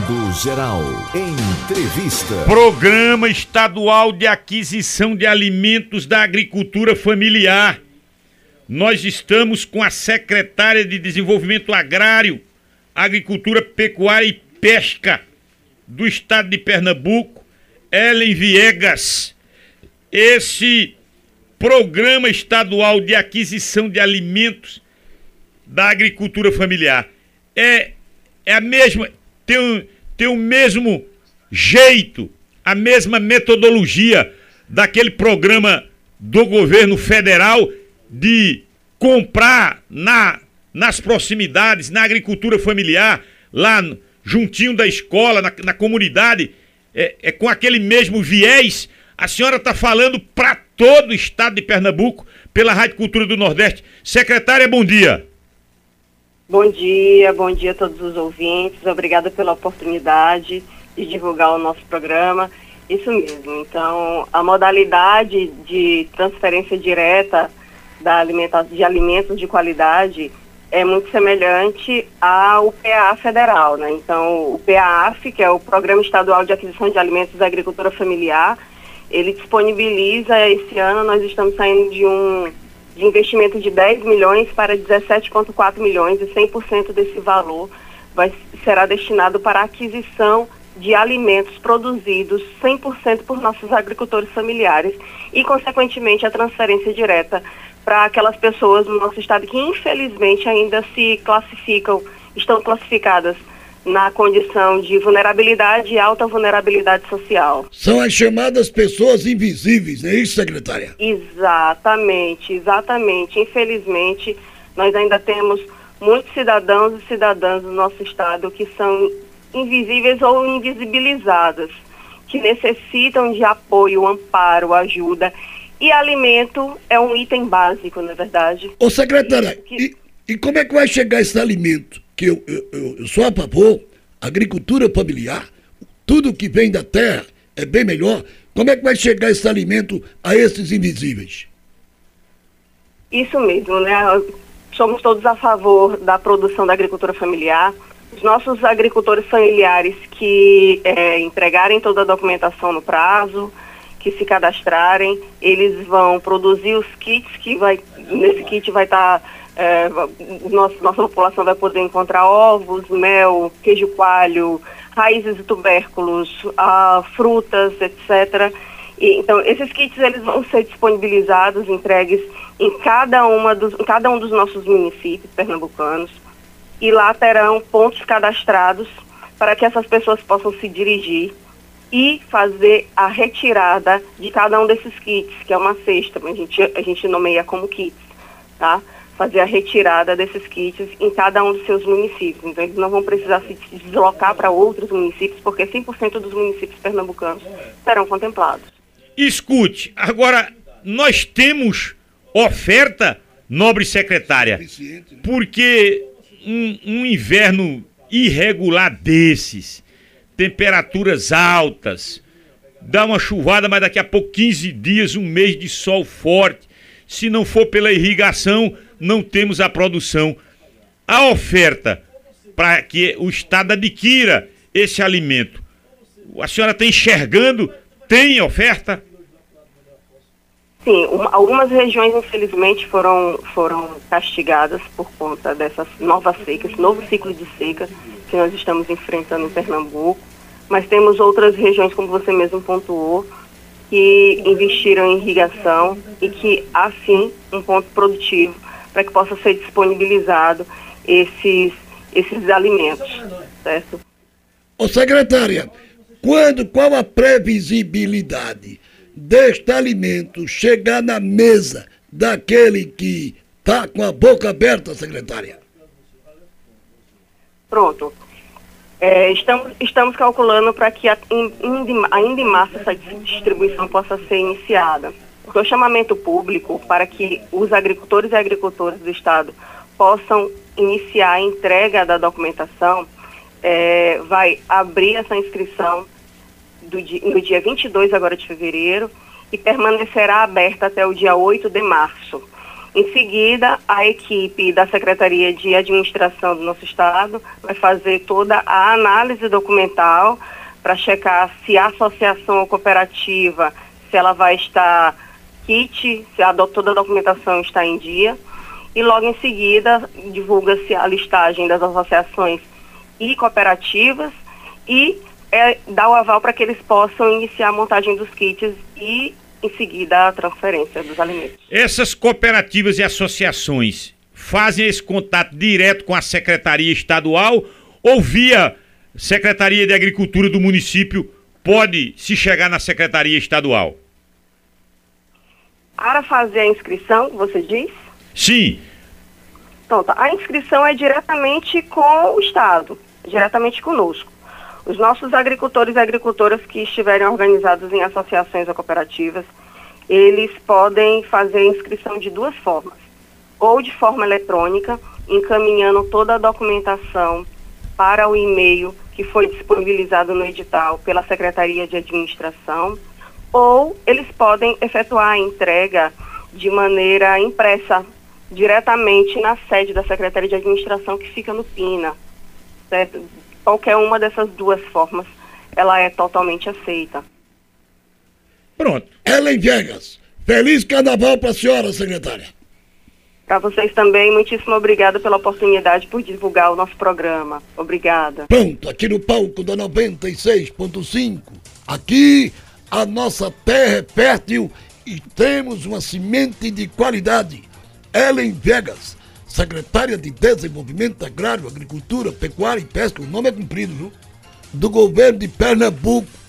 Mundo Geral. Entrevista. Programa Estadual de Aquisição de Alimentos da Agricultura Familiar. Nós estamos com a secretária de Desenvolvimento Agrário, Agricultura, Pecuária e Pesca do estado de Pernambuco, Ellen Viegas. Esse Programa Estadual de Aquisição de Alimentos da Agricultura Familiar é, é a mesma, tem, tem o mesmo jeito, a mesma metodologia daquele programa do governo federal de comprar na, nas proximidades, na agricultura familiar, lá juntinho da escola, na, na comunidade, é, é, com aquele mesmo viés. A senhora está falando para todo o estado de Pernambuco pela Rádio Cultura do Nordeste. Secretária, bom dia. Bom dia, bom dia a todos os ouvintes. Obrigada pela oportunidade de divulgar o nosso programa. Isso mesmo. Então, a modalidade de transferência direta da alimentação, de alimentos de qualidade é muito semelhante ao PA federal, né? Então, o PAF, que é o Programa Estadual de Aquisição de Alimentos da Agricultura Familiar, ele disponibiliza, esse ano nós estamos saindo de um de investimento de 10 milhões para 17,4 milhões e 100% desse valor vai, será destinado para a aquisição de alimentos produzidos 100% por nossos agricultores familiares e, consequentemente, a transferência direta para aquelas pessoas no nosso estado que, infelizmente, ainda se classificam, estão classificadas na condição de vulnerabilidade e alta vulnerabilidade social. São as chamadas pessoas invisíveis, não é isso, secretária? Exatamente, exatamente. Infelizmente, nós ainda temos muitos cidadãos e cidadãs do nosso estado que são invisíveis ou invisibilizadas, que necessitam de apoio, amparo, ajuda. E alimento é um item básico, na é verdade. Ô, secretária, que... e, e como é que vai chegar esse alimento? Que eu, eu, eu sou a favor, agricultura familiar, tudo que vem da terra é bem melhor. Como é que vai chegar esse alimento a esses invisíveis? Isso mesmo, né? Somos todos a favor da produção da agricultura familiar. Os nossos agricultores familiares que é, entregarem toda a documentação no prazo, que se cadastrarem, eles vão produzir os kits que vai, nesse kit vai estar tá é, nossa, nossa população vai poder encontrar ovos, mel, queijo coalho, raízes e tubérculos, ah, frutas, etc. E, então, esses kits eles vão ser disponibilizados, entregues em cada, uma dos, em cada um dos nossos municípios pernambucanos e lá terão pontos cadastrados para que essas pessoas possam se dirigir e fazer a retirada de cada um desses kits, que é uma cesta, a gente, a gente nomeia como kits, tá? Fazer a retirada desses kits em cada um dos seus municípios. Então, eles não vão precisar se deslocar para outros municípios, porque 100% dos municípios pernambucanos serão contemplados. Escute, agora, nós temos oferta, nobre secretária, porque um, um inverno irregular desses, temperaturas altas, dá uma chuvada, mas daqui a pouco 15 dias, um mês de sol forte. Se não for pela irrigação, não temos a produção. A oferta para que o Estado adquira esse alimento. A senhora está enxergando? Tem oferta? Sim, algumas regiões infelizmente foram, foram castigadas por conta dessa nova seca, esse novo ciclo de seca que nós estamos enfrentando em Pernambuco. Mas temos outras regiões, como você mesmo pontuou, que investiram em irrigação e que há sim um ponto produtivo para que possa ser disponibilizado esses, esses alimentos, certo? Ô secretária, quando, qual a previsibilidade deste alimento chegar na mesa daquele que está com a boca aberta, secretária? Pronto. É, estamos, estamos calculando para que a, in, ainda em março essa distribuição possa ser iniciada o chamamento público para que os agricultores e agricultoras do Estado possam iniciar a entrega da documentação, é, vai abrir essa inscrição do dia, no dia 22 agora de fevereiro e permanecerá aberta até o dia 8 de março. Em seguida, a equipe da Secretaria de Administração do nosso estado vai fazer toda a análise documental para checar se a associação ou cooperativa, se ela vai estar kit, se a, toda a documentação está em dia. E logo em seguida, divulga-se a listagem das associações e cooperativas e é, dá o aval para que eles possam iniciar a montagem dos kits e em seguida a transferência dos alimentos. Essas cooperativas e associações fazem esse contato direto com a Secretaria Estadual ou via Secretaria de Agricultura do município pode se chegar na Secretaria Estadual? Para fazer a inscrição, você diz? Sim. Então, tá. A inscrição é diretamente com o Estado, diretamente conosco. Os nossos agricultores e agricultoras que estiverem organizados em associações ou cooperativas, eles podem fazer a inscrição de duas formas. Ou de forma eletrônica, encaminhando toda a documentação para o e-mail que foi disponibilizado no edital pela Secretaria de Administração, ou eles podem efetuar a entrega de maneira impressa diretamente na sede da Secretaria de Administração que fica no PINA. Certo? Qualquer uma dessas duas formas, ela é totalmente aceita. Pronto. Ellen Viegas, feliz carnaval para a senhora, secretária. Para vocês também, muitíssimo obrigada pela oportunidade por divulgar o nosso programa. Obrigada. Pronto, aqui no palco da 96.5. Aqui a nossa terra é fértil e temos uma semente de qualidade. Ellen Vegas, secretária de Desenvolvimento Agrário, Agricultura, Pecuária e Pesca, o nome é cumprido, viu? Do governo de Pernambuco.